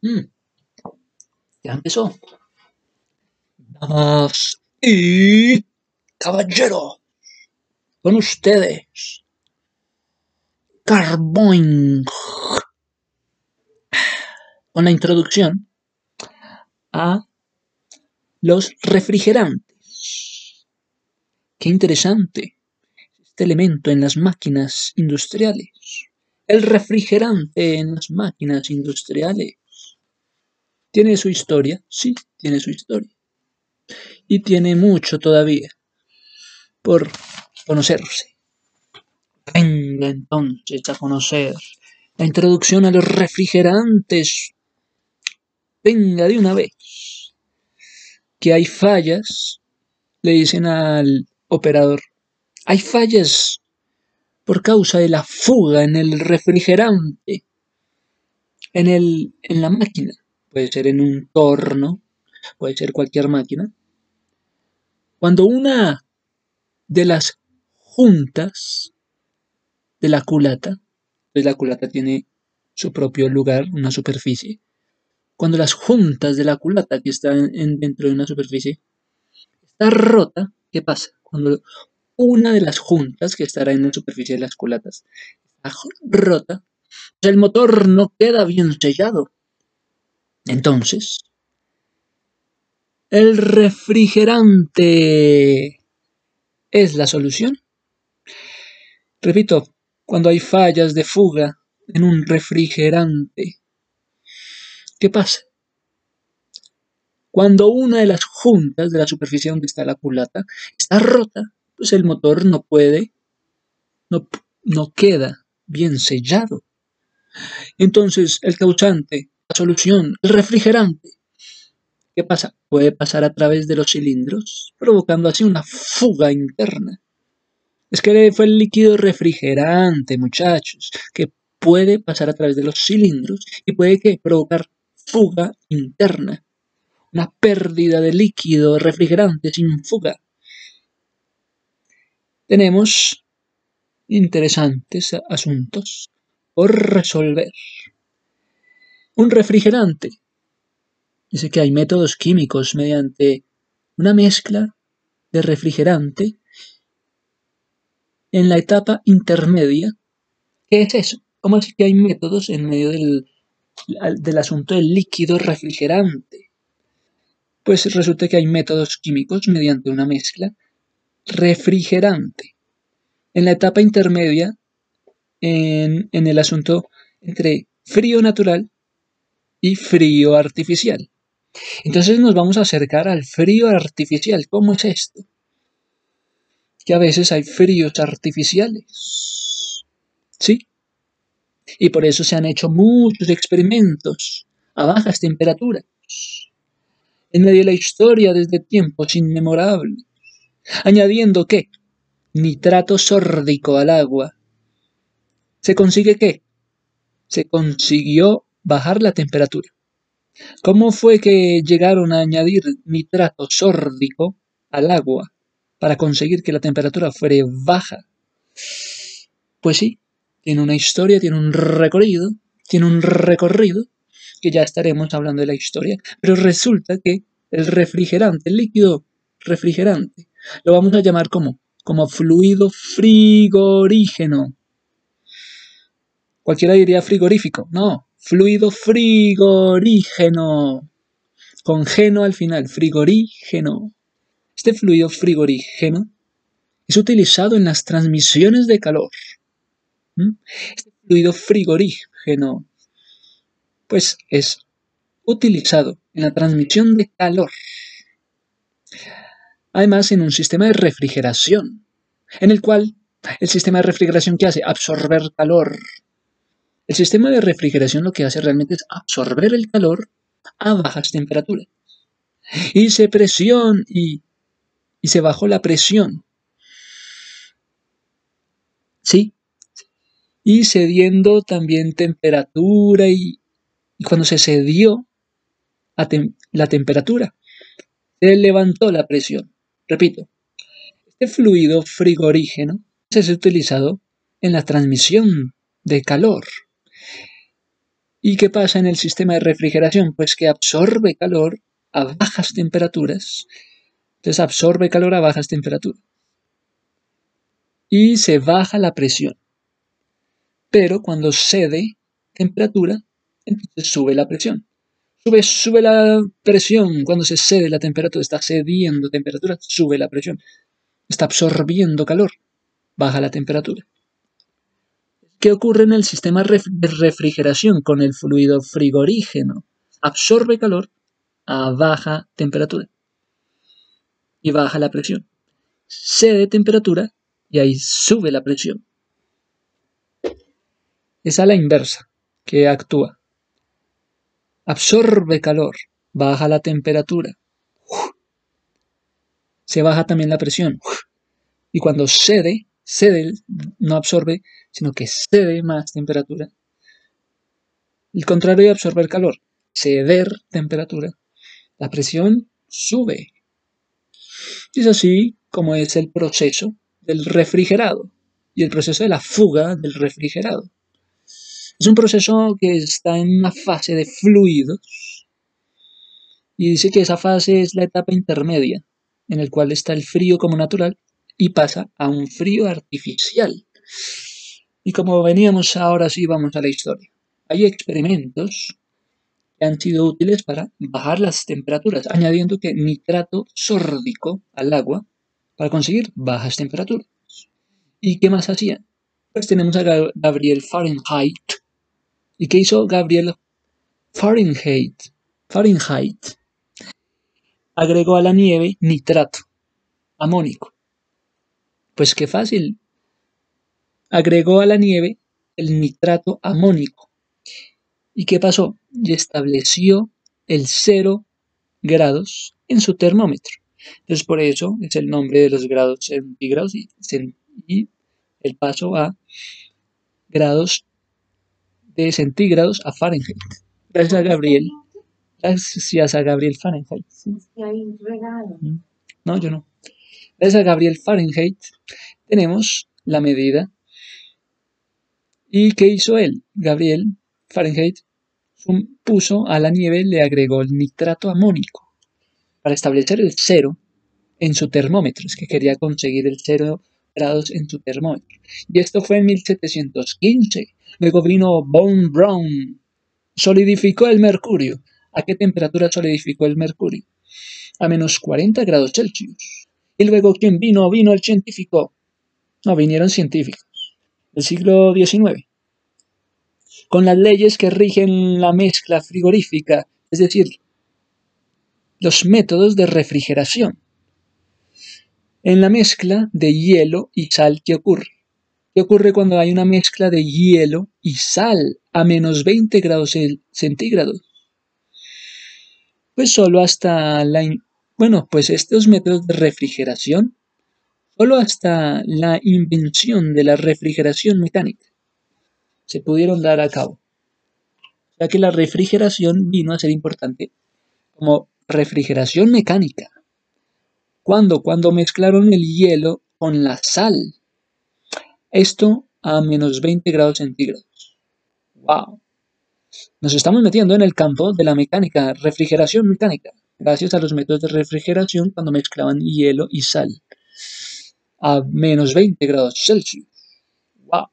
Mm. Ya empezó. Damas y caballeros, con ustedes, Carboing, con la introducción a los refrigerantes. Qué interesante este elemento en las máquinas industriales. El refrigerante en las máquinas industriales. ¿Tiene su historia? Sí, tiene su historia. Y tiene mucho todavía por conocerse. Venga entonces a conocer la introducción a los refrigerantes. Venga de una vez. Que hay fallas, le dicen al operador. Hay fallas por causa de la fuga en el refrigerante, en, el, en la máquina puede ser en un torno, puede ser cualquier máquina. Cuando una de las juntas de la culata, pues la culata tiene su propio lugar, una superficie. Cuando las juntas de la culata que están dentro de una superficie está rota, ¿qué pasa? Cuando una de las juntas que estará en la superficie de las culatas está rota, pues el motor no queda bien sellado. Entonces, el refrigerante es la solución. Repito, cuando hay fallas de fuga en un refrigerante, ¿qué pasa? Cuando una de las juntas de la superficie donde está la culata está rota, pues el motor no puede, no, no queda bien sellado. Entonces el causante la solución, el refrigerante. ¿Qué pasa? Puede pasar a través de los cilindros, provocando así una fuga interna. Es que fue el líquido refrigerante, muchachos, que puede pasar a través de los cilindros y puede provocar fuga interna. Una pérdida de líquido refrigerante sin fuga. Tenemos interesantes asuntos por resolver. Un refrigerante. Dice que hay métodos químicos mediante una mezcla de refrigerante en la etapa intermedia. ¿Qué es eso? ¿Cómo es que hay métodos en medio del, del asunto del líquido refrigerante? Pues resulta que hay métodos químicos mediante una mezcla refrigerante. En la etapa intermedia, en, en el asunto entre frío natural y frío artificial. Entonces nos vamos a acercar al frío artificial. ¿Cómo es esto? Que a veces hay fríos artificiales. ¿Sí? Y por eso se han hecho muchos experimentos a bajas temperaturas. En medio de la historia desde tiempos inmemorables. Añadiendo que nitrato sórdico al agua. ¿Se consigue qué? Se consiguió bajar la temperatura. ¿Cómo fue que llegaron a añadir nitrato sórdico al agua para conseguir que la temperatura fuera baja? Pues sí, tiene una historia, tiene un recorrido, tiene un recorrido, que ya estaremos hablando de la historia, pero resulta que el refrigerante, el líquido refrigerante, lo vamos a llamar como, como fluido frigorígeno. Cualquiera diría frigorífico, no, fluido frigorígeno, con geno al final, frigorígeno. Este fluido frigorígeno es utilizado en las transmisiones de calor. Este fluido frigorígeno, pues es utilizado en la transmisión de calor. Además, en un sistema de refrigeración, en el cual el sistema de refrigeración que hace absorber calor el sistema de refrigeración lo que hace realmente es absorber el calor a bajas temperaturas. Hice presión y, y se bajó la presión. Sí. Y cediendo también temperatura y, cuando se cedió la temperatura, se levantó la presión. Repito, Este fluido frigorígeno es utilizado en la transmisión de calor. ¿Y qué pasa en el sistema de refrigeración? Pues que absorbe calor a bajas temperaturas. Entonces absorbe calor a bajas temperaturas. Y se baja la presión. Pero cuando cede temperatura, entonces sube la presión. Sube, sube la presión cuando se cede la temperatura, está cediendo temperatura, sube la presión. Está absorbiendo calor, baja la temperatura. ¿Qué ocurre en el sistema de refrigeración con el fluido frigorígeno? Absorbe calor a baja temperatura y baja la presión. Cede temperatura y ahí sube la presión. Es a la inversa que actúa. Absorbe calor, baja la temperatura. Se baja también la presión. Y cuando cede, cede, no absorbe, sino que cede más temperatura. El contrario de absorber calor, ceder temperatura. La presión sube. Es así como es el proceso del refrigerado y el proceso de la fuga del refrigerado. Es un proceso que está en una fase de fluidos y dice que esa fase es la etapa intermedia en el cual está el frío como natural y pasa a un frío artificial. Y como veníamos ahora sí vamos a la historia. Hay experimentos que han sido útiles para bajar las temperaturas, añadiendo que nitrato sórdico al agua para conseguir bajas temperaturas. ¿Y qué más hacían? Pues tenemos a Gabriel Fahrenheit. ¿Y qué hizo Gabriel Fahrenheit? Fahrenheit. Agregó a la nieve nitrato amónico pues qué fácil. Agregó a la nieve el nitrato amónico. ¿Y qué pasó? Y estableció el cero grados en su termómetro. Entonces por eso es el nombre de los grados centígrados y, y el paso a grados de centígrados a Fahrenheit. Gracias a Gabriel. Gracias a Gabriel Fahrenheit. No, yo no. Gracias a Gabriel Fahrenheit tenemos la medida. ¿Y qué hizo él? Gabriel Fahrenheit puso a la nieve, le agregó el nitrato amónico para establecer el cero en su termómetro. Es que quería conseguir el cero grados en su termómetro. Y esto fue en 1715. Luego vino Von Braun. Solidificó el mercurio. ¿A qué temperatura solidificó el mercurio? A menos 40 grados Celsius. Y luego, ¿quién vino? Vino el científico. No, vinieron científicos. Del siglo XIX. Con las leyes que rigen la mezcla frigorífica, es decir, los métodos de refrigeración. En la mezcla de hielo y sal, ¿qué ocurre? ¿Qué ocurre cuando hay una mezcla de hielo y sal a menos 20 grados centígrados? Pues solo hasta la bueno, pues estos métodos de refrigeración, solo hasta la invención de la refrigeración mecánica, se pudieron dar a cabo, ya que la refrigeración vino a ser importante como refrigeración mecánica. ¿Cuándo? Cuando mezclaron el hielo con la sal. Esto a menos 20 grados centígrados. ¡Wow! Nos estamos metiendo en el campo de la mecánica, refrigeración mecánica gracias a los métodos de refrigeración cuando mezclaban hielo y sal a menos 20 grados Celsius. ¡Wow!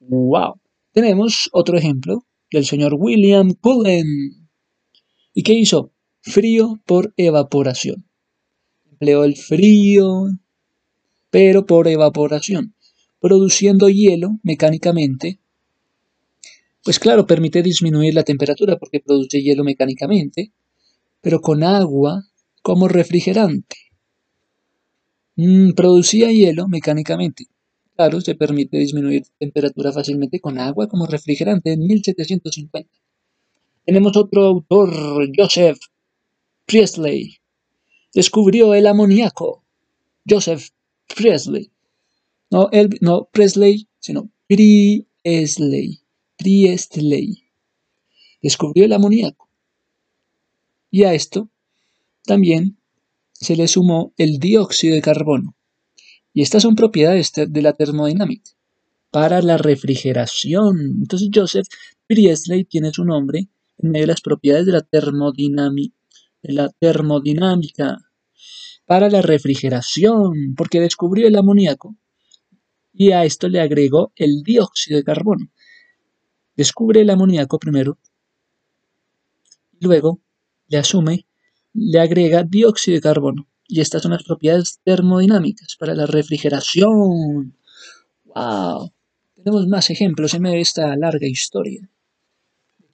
¡Wow! Tenemos otro ejemplo del señor William Cullen. ¿Y qué hizo? Frío por evaporación. Empleó el frío, pero por evaporación, produciendo hielo mecánicamente. Pues claro, permite disminuir la temperatura porque produce hielo mecánicamente pero con agua como refrigerante. Mm, producía hielo mecánicamente. Claro, se permite disminuir temperatura fácilmente con agua como refrigerante en 1750. Tenemos otro autor, Joseph Priestley. Descubrió el amoníaco. Joseph Priestley. No, no Presley, sino Priestley. Priestley. Descubrió el amoníaco. Y a esto también se le sumó el dióxido de carbono. Y estas son propiedades de la termodinámica para la refrigeración. Entonces Joseph Priestley tiene su nombre en medio de las propiedades de la de la termodinámica para la refrigeración, porque descubrió el amoníaco y a esto le agregó el dióxido de carbono. Descubre el amoníaco primero, y luego le asume, le agrega dióxido de carbono. Y estas son las propiedades termodinámicas para la refrigeración. ¡Wow! Tenemos más ejemplos en medio de esta larga historia.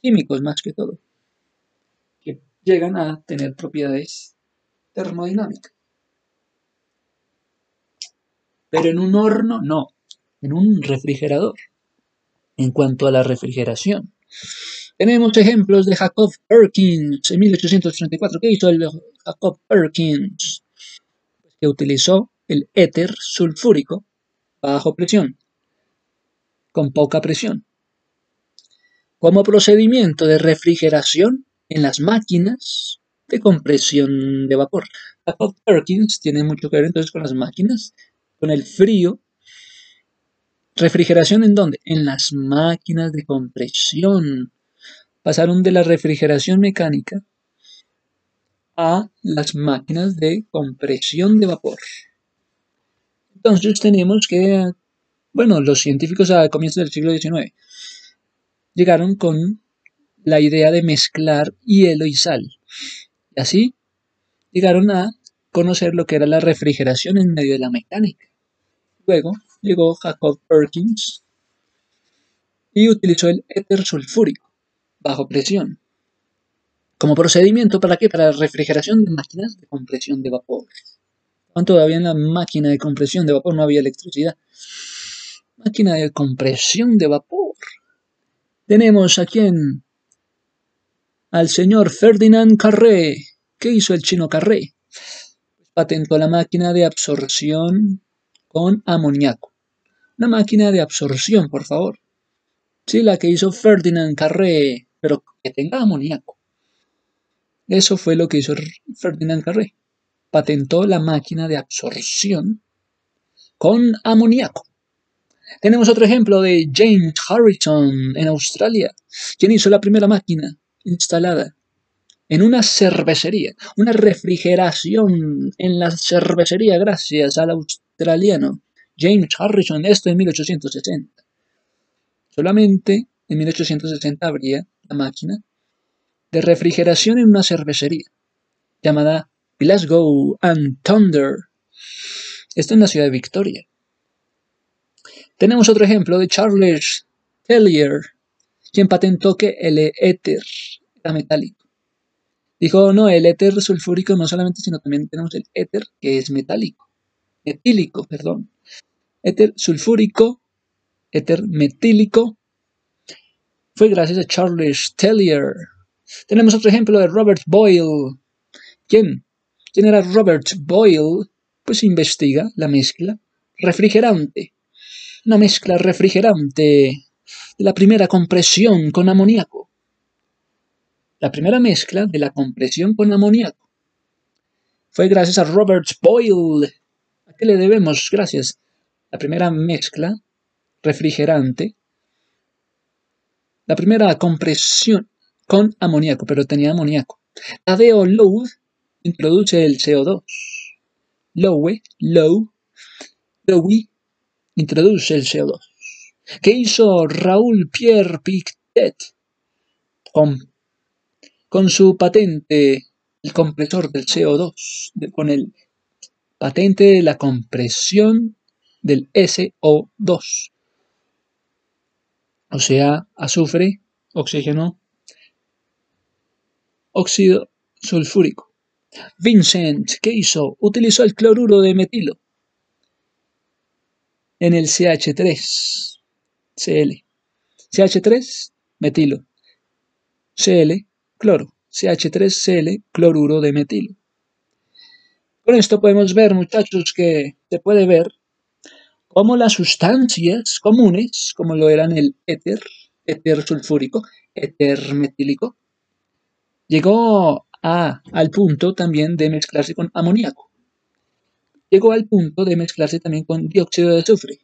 Químicos más que todo. Que llegan a tener propiedades termodinámicas. Pero en un horno no, en un refrigerador. En cuanto a la refrigeración. Tenemos ejemplos de Jacob Perkins en 1834. ¿Qué hizo Jacob Perkins? Pues que utilizó el éter sulfúrico bajo presión, con poca presión, como procedimiento de refrigeración en las máquinas de compresión de vapor. Jacob Perkins tiene mucho que ver entonces con las máquinas con el frío. ¿Refrigeración en dónde? En las máquinas de compresión. Pasaron de la refrigeración mecánica a las máquinas de compresión de vapor. Entonces tenemos que, bueno, los científicos a comienzos del siglo XIX llegaron con la idea de mezclar hielo y sal. Y así llegaron a conocer lo que era la refrigeración en medio de la mecánica. Luego llegó Jacob Perkins y utilizó el éter sulfúrico bajo presión como procedimiento para qué? Para la refrigeración de máquinas de compresión de vapor. Cuando todavía en la máquina de compresión de vapor no había electricidad. Máquina de compresión de vapor. Tenemos aquí en al señor Ferdinand Carré. ¿Qué hizo el chino Carré? Patentó la máquina de absorción con amoníaco. Una máquina de absorción, por favor. Sí, la que hizo Ferdinand Carré, pero que tenga amoníaco. Eso fue lo que hizo Ferdinand Carré. Patentó la máquina de absorción con amoníaco. Tenemos otro ejemplo de James Harrison en Australia, quien hizo la primera máquina instalada en una cervecería, una refrigeración en la cervecería gracias al australiano James Harrison, esto en 1860. Solamente en 1860 habría la máquina de refrigeración en una cervecería llamada Glasgow and Thunder. Esto en la ciudad de Victoria. Tenemos otro ejemplo de Charles Tellier, quien patentó que el éter era metálico. Dijo, no, el éter sulfúrico no solamente, sino también tenemos el éter que es metálico, metílico, perdón. Éter sulfúrico, éter metílico. Fue gracias a Charles Tellier. Tenemos otro ejemplo de Robert Boyle. ¿Quién? ¿Quién era Robert Boyle? Pues investiga la mezcla refrigerante. Una mezcla refrigerante de la primera compresión con amoníaco la primera mezcla de la compresión con amoníaco. Fue gracias a Robert Boyle. ¿A qué le debemos? Gracias. La primera mezcla refrigerante. La primera compresión con amoníaco, pero tenía amoníaco. Tadeo Lowe introduce el CO2. Lowe, Lowe, Lowe introduce el CO2. ¿Qué hizo Raúl Pierre Pictet? Con su patente, el compresor del CO2, con el patente de la compresión del SO2. O sea, azufre, oxígeno, óxido sulfúrico. Vincent, ¿qué hizo? Utilizó el cloruro de metilo en el CH3, Cl. CH3, metilo. Cl, cloro, CH3Cl, cloruro de metilo. Con esto podemos ver, muchachos, que se puede ver cómo las sustancias comunes, como lo eran el éter, éter sulfúrico, éter metílico, llegó a, al punto también de mezclarse con amoníaco. llegó al punto de mezclarse también con dióxido de azufre.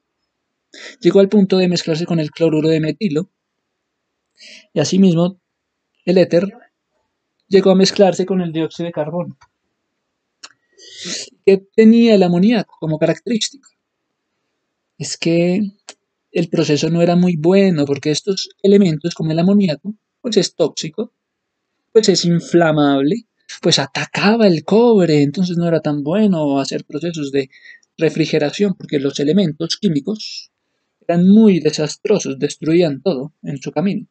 Llegó al punto de mezclarse con el cloruro de metilo. Y asimismo, el éter llegó a mezclarse con el dióxido de carbono. ¿Qué tenía el amoníaco como característica? Es que el proceso no era muy bueno porque estos elementos como el amoníaco, pues es tóxico, pues es inflamable, pues atacaba el cobre, entonces no era tan bueno hacer procesos de refrigeración porque los elementos químicos eran muy desastrosos, destruían todo en su camino.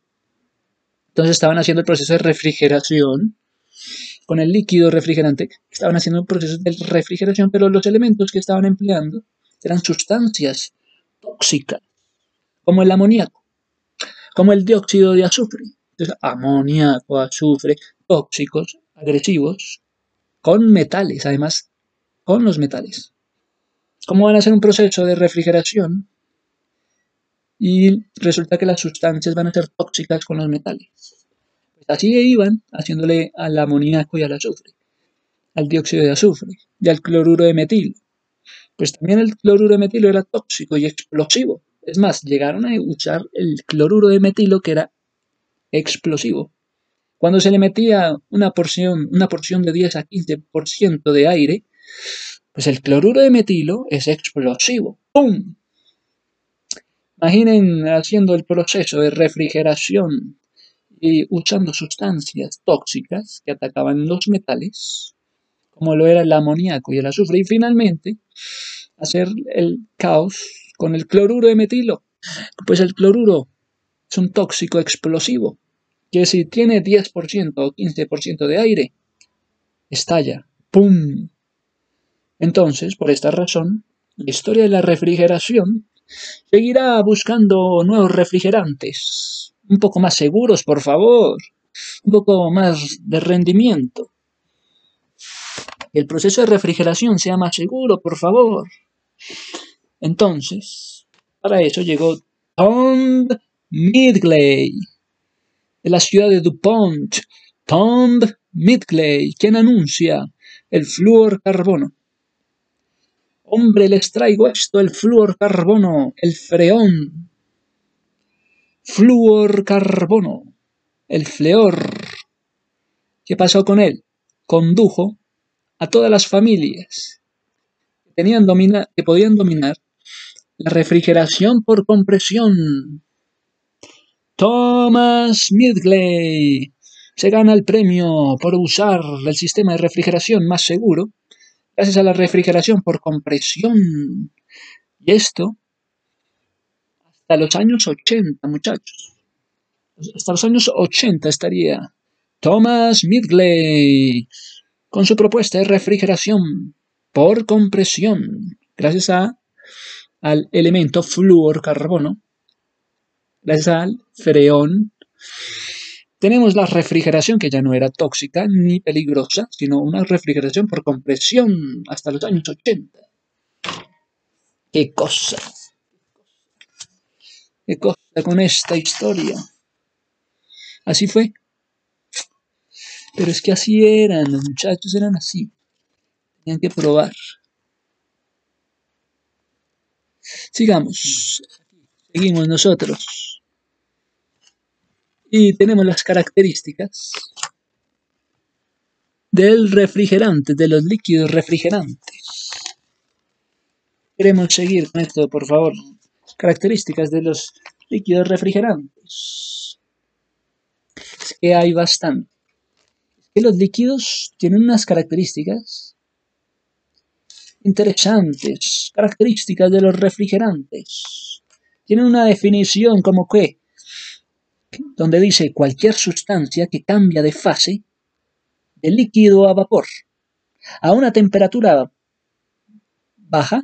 Entonces estaban haciendo el proceso de refrigeración con el líquido refrigerante, estaban haciendo un proceso de refrigeración, pero los elementos que estaban empleando eran sustancias tóxicas, como el amoníaco, como el dióxido de azufre. Amoníaco, azufre, tóxicos, agresivos, con metales, además, con los metales. ¿Cómo van a hacer un proceso de refrigeración? Y resulta que las sustancias van a ser tóxicas con los metales. Pues así iban haciéndole al amoníaco y al azufre, al dióxido de azufre y al cloruro de metilo. Pues también el cloruro de metilo era tóxico y explosivo. Es más, llegaron a usar el cloruro de metilo que era explosivo. Cuando se le metía una porción, una porción de 10 a 15% de aire, pues el cloruro de metilo es explosivo. ¡Pum! Imaginen haciendo el proceso de refrigeración y usando sustancias tóxicas que atacaban los metales, como lo era el amoníaco y el azufre, y finalmente hacer el caos con el cloruro de metilo. Pues el cloruro es un tóxico explosivo que si tiene 10% o 15% de aire, estalla. ¡Pum! Entonces, por esta razón, la historia de la refrigeración seguirá buscando nuevos refrigerantes, un poco más seguros, por favor, un poco más de rendimiento. el proceso de refrigeración sea más seguro, por favor. Entonces, para eso llegó Tom Midgley de la ciudad de DuPont, Tom Midgley, quien anuncia el carbono. Hombre, les traigo esto, el carbono, el freón. carbono, el fleor. ¿Qué pasó con él? Condujo a todas las familias que, tenían que podían dominar la refrigeración por compresión Thomas Midgley se gana el premio por usar el sistema de refrigeración más seguro gracias a la refrigeración por compresión. Y esto hasta los años 80, muchachos. Hasta los años 80 estaría Thomas Midgley con su propuesta de refrigeración por compresión gracias a, al elemento carbono gracias al freón. Tenemos la refrigeración que ya no era tóxica ni peligrosa, sino una refrigeración por compresión hasta los años 80. ¡Qué cosa! ¿Qué cosa con esta historia? Así fue. Pero es que así eran, los muchachos eran así. Tenían que probar. Sigamos. Seguimos nosotros y tenemos las características del refrigerante, de los líquidos refrigerantes. Queremos seguir con esto, por favor. Características de los líquidos refrigerantes. Es que hay bastante. Es que los líquidos tienen unas características interesantes. Características de los refrigerantes. Tienen una definición como que donde dice cualquier sustancia que cambia de fase de líquido a vapor a una temperatura baja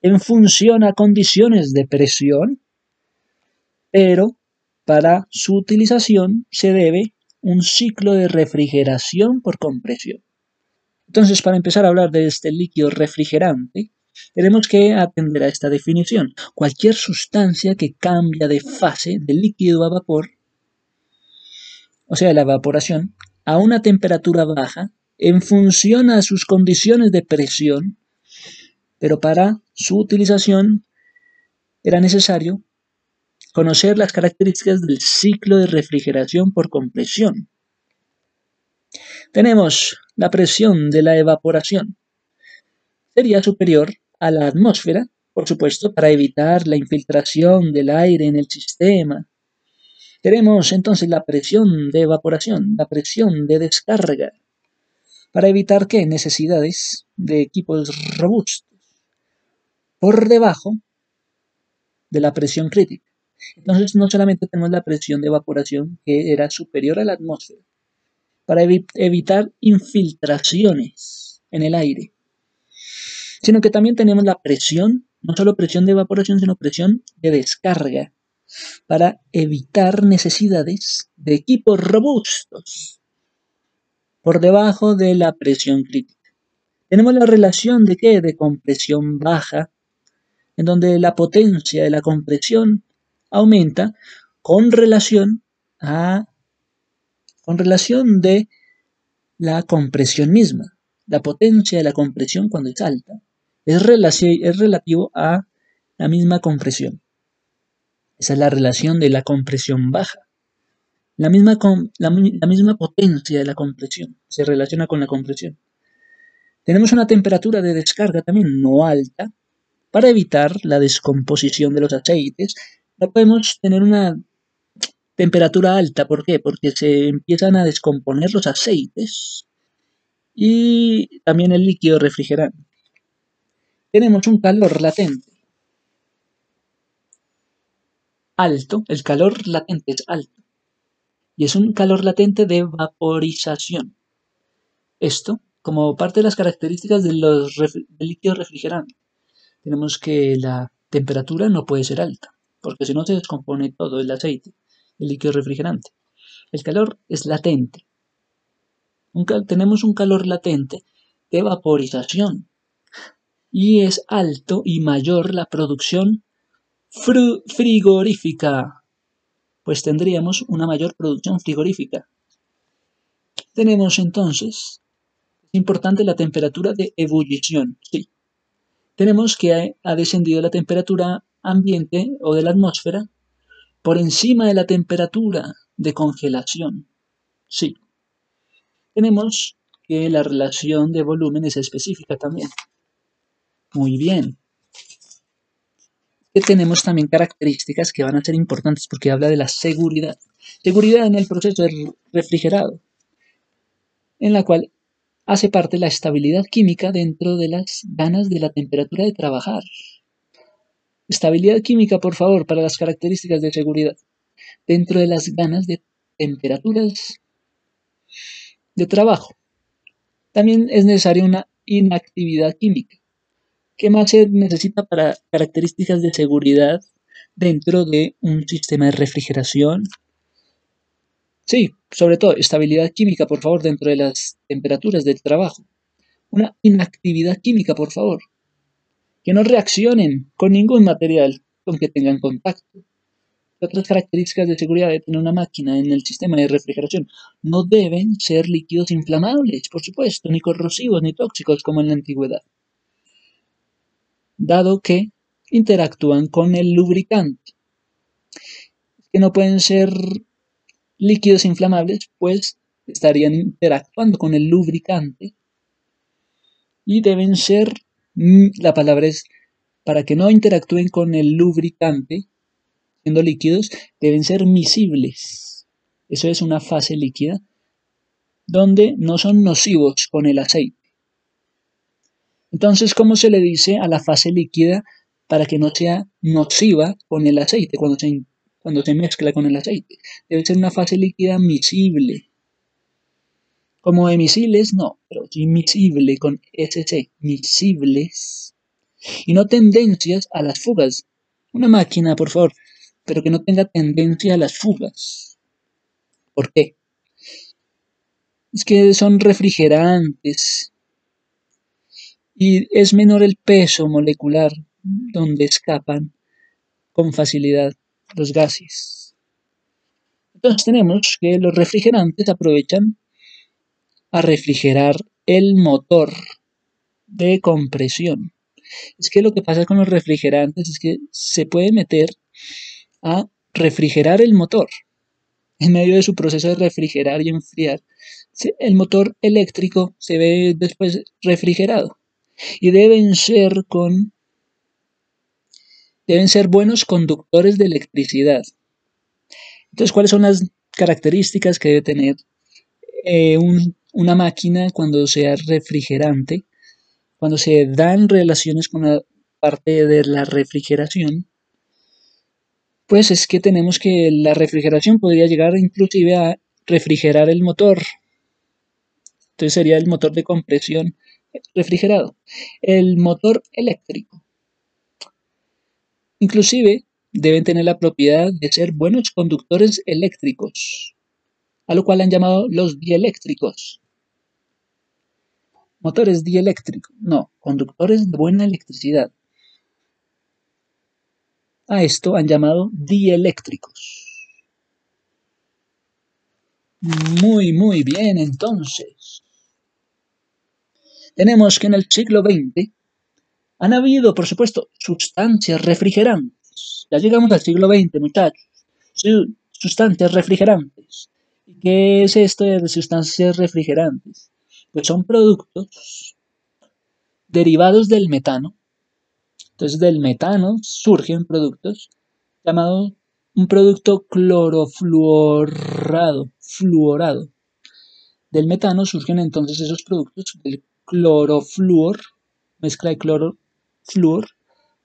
en función a condiciones de presión, pero para su utilización se debe un ciclo de refrigeración por compresión. Entonces, para empezar a hablar de este líquido refrigerante, tenemos que atender a esta definición. Cualquier sustancia que cambia de fase de líquido a vapor, o sea, la evaporación, a una temperatura baja, en función a sus condiciones de presión, pero para su utilización era necesario conocer las características del ciclo de refrigeración por compresión. Tenemos la presión de la evaporación. Sería superior a la atmósfera, por supuesto, para evitar la infiltración del aire en el sistema. Tenemos entonces la presión de evaporación, la presión de descarga, para evitar que necesidades de equipos robustos por debajo de la presión crítica. Entonces no solamente tenemos la presión de evaporación que era superior a la atmósfera, para evitar infiltraciones en el aire, sino que también tenemos la presión, no solo presión de evaporación, sino presión de descarga, para evitar necesidades de equipos robustos por debajo de la presión crítica. Tenemos la relación de qué? De compresión baja, en donde la potencia de la compresión aumenta con relación a con relación de la compresión misma. La potencia de la compresión cuando es alta es, es relativo a la misma compresión. Esa es la relación de la compresión baja. La misma, la, la misma potencia de la compresión se relaciona con la compresión. Tenemos una temperatura de descarga también no alta para evitar la descomposición de los aceites no podemos tener una temperatura alta. ¿Por qué? Porque se empiezan a descomponer los aceites y también el líquido refrigerante. Tenemos un calor latente. Alto, el calor latente es alto. Y es un calor latente de vaporización. Esto, como parte de las características de los del líquido refrigerante, tenemos que la temperatura no puede ser alta porque si no se descompone todo el aceite, el líquido refrigerante. El calor es latente. tenemos un calor latente de vaporización y es alto y mayor la producción frigorífica, pues tendríamos una mayor producción frigorífica. Tenemos entonces, es importante la temperatura de ebullición, sí. Tenemos que ha descendido la temperatura ambiente o de la atmósfera por encima de la temperatura de congelación. Sí. Tenemos que la relación de volumen es específica también. Muy bien. Tenemos también características que van a ser importantes porque habla de la seguridad. Seguridad en el proceso de refrigerado, en la cual hace parte la estabilidad química dentro de las ganas de la temperatura de trabajar. Estabilidad química, por favor, para las características de seguridad. Dentro de las ganas de temperaturas de trabajo. También es necesaria una inactividad química. ¿Qué más se necesita para características de seguridad dentro de un sistema de refrigeración? Sí, sobre todo estabilidad química, por favor, dentro de las temperaturas del trabajo. Una inactividad química, por favor que no reaccionen con ningún material con que tengan contacto. Otras características de seguridad de tener una máquina en el sistema de refrigeración no deben ser líquidos inflamables, por supuesto, ni corrosivos ni tóxicos como en la antigüedad, dado que interactúan con el lubricante. Que no pueden ser líquidos inflamables, pues estarían interactuando con el lubricante y deben ser Mm, la palabra es para que no interactúen con el lubricante, siendo líquidos, deben ser miscibles. Eso es una fase líquida donde no son nocivos con el aceite. Entonces, ¿cómo se le dice a la fase líquida para que no sea nociva con el aceite cuando se, mezcla con el aceite? Debe ser una fase líquida miscible. Como emisibles, no, pero sí miscible con SC, miscibles. Y no tendencias a las fugas. Una máquina, por favor, pero que no tenga tendencia a las fugas. ¿Por qué? Es que son refrigerantes y es menor el peso molecular donde escapan con facilidad los gases. Entonces tenemos que los refrigerantes aprovechan a refrigerar el motor de compresión. Es que lo que pasa con los refrigerantes es que se puede meter a refrigerar el motor. En medio de su proceso de refrigerar y enfriar, el motor eléctrico se ve después refrigerado. Y deben ser con deben ser buenos conductores de electricidad. Entonces, ¿cuáles son las características que debe tener eh, una máquina cuando sea refrigerante? Cuando se dan relaciones con la parte de la refrigeración, pues es que tenemos que la refrigeración podría llegar inclusive a refrigerar el motor. Entonces sería el motor de compresión refrigerado. El motor eléctrico. Inclusive deben tener la propiedad de ser buenos conductores eléctricos, a lo cual han llamado los dieléctricos. Motores dieléctricos, no, conductores de buena electricidad. A esto han llamado dieléctricos. Muy, muy bien, entonces. Tenemos que en el siglo XX han habido, por supuesto, sustancias refrigerantes. Ya llegamos al siglo XX, muchachos. Sustancias refrigerantes. ¿Y qué es esto de sustancias refrigerantes? Pues son productos derivados del metano entonces del metano surgen productos llamados un producto clorofluorado, fluorado. Del metano surgen entonces esos productos del clorofluor, mezcla de cloro, flúor,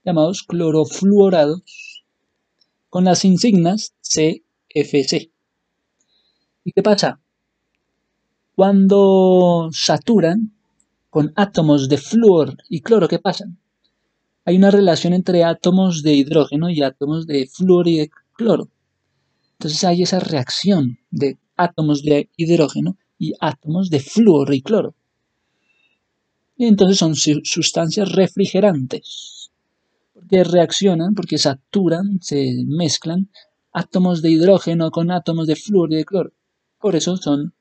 llamados clorofluorados, con las insignas CFC. ¿Y qué pasa? Cuando saturan con átomos de flúor y cloro, ¿qué pasan? hay una relación entre átomos de hidrógeno y átomos de flúor y de cloro. Entonces hay esa reacción de átomos de hidrógeno y átomos de flúor y cloro. Y entonces son sustancias refrigerantes. Porque reaccionan, porque saturan, se mezclan átomos de hidrógeno con átomos de flúor y de cloro. Por eso son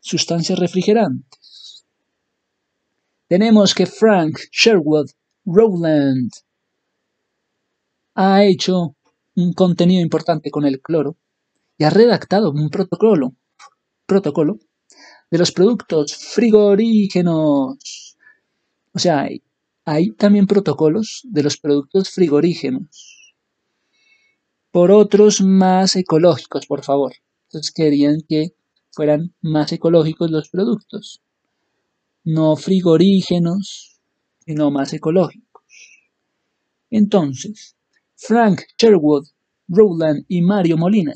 sustancias refrigerantes. Tenemos que Frank Sherwood Rowland ha hecho un contenido importante con el cloro y ha redactado un protocolo, protocolo de los productos frigorígenos. O sea, hay, también protocolos de los productos frigorígenos. Por otros más ecológicos, por favor. Entonces querían que fueran más ecológicos los productos. No frigorígenos, sino más ecológicos. Entonces, Frank Sherwood, Rowland y Mario Molina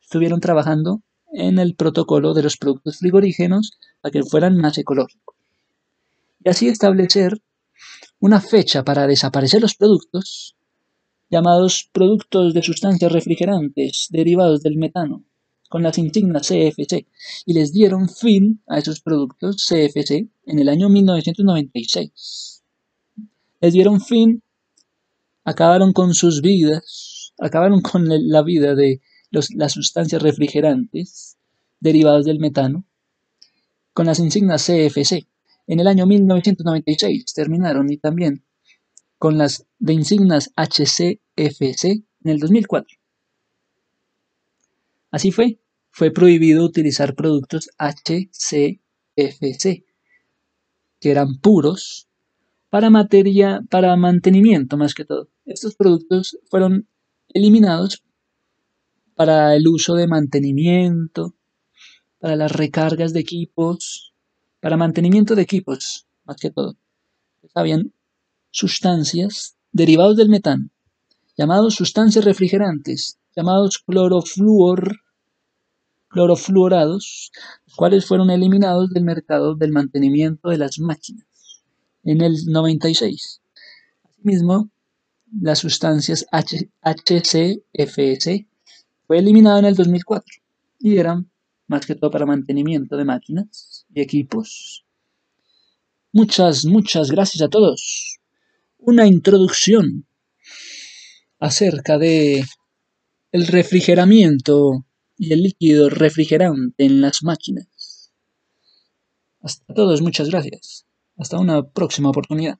estuvieron trabajando en el protocolo de los productos frigorígenos para que fueran más ecológicos. Y así establecer una fecha para desaparecer los productos llamados productos de sustancias refrigerantes derivados del metano, con las insignias CFC, y les dieron fin a esos productos CFC en el año 1996 les dieron fin, acabaron con sus vidas, acabaron con la vida de las sustancias refrigerantes derivadas del metano, con las insignias CFC. En el año 1996 terminaron y también con las de insignias HCFC en el 2004. Así fue, fue prohibido utilizar productos HCFC, que eran puros para materia, para mantenimiento más que todo. Estos productos fueron eliminados para el uso de mantenimiento, para las recargas de equipos, para mantenimiento de equipos, más que todo. Habían sustancias derivados del metano, llamados sustancias refrigerantes, llamados clorofluor, clorofluorados, los cuales fueron eliminados del mercado del mantenimiento de las máquinas en el 96. Asimismo, las sustancias HCFS eliminado en el 2004 y eran más que todo para mantenimiento de máquinas y equipos. Muchas, muchas gracias a todos. Una introducción acerca de el refrigeramiento y el líquido refrigerante en las máquinas. Hasta todos, muchas gracias. Hasta una próxima oportunidad.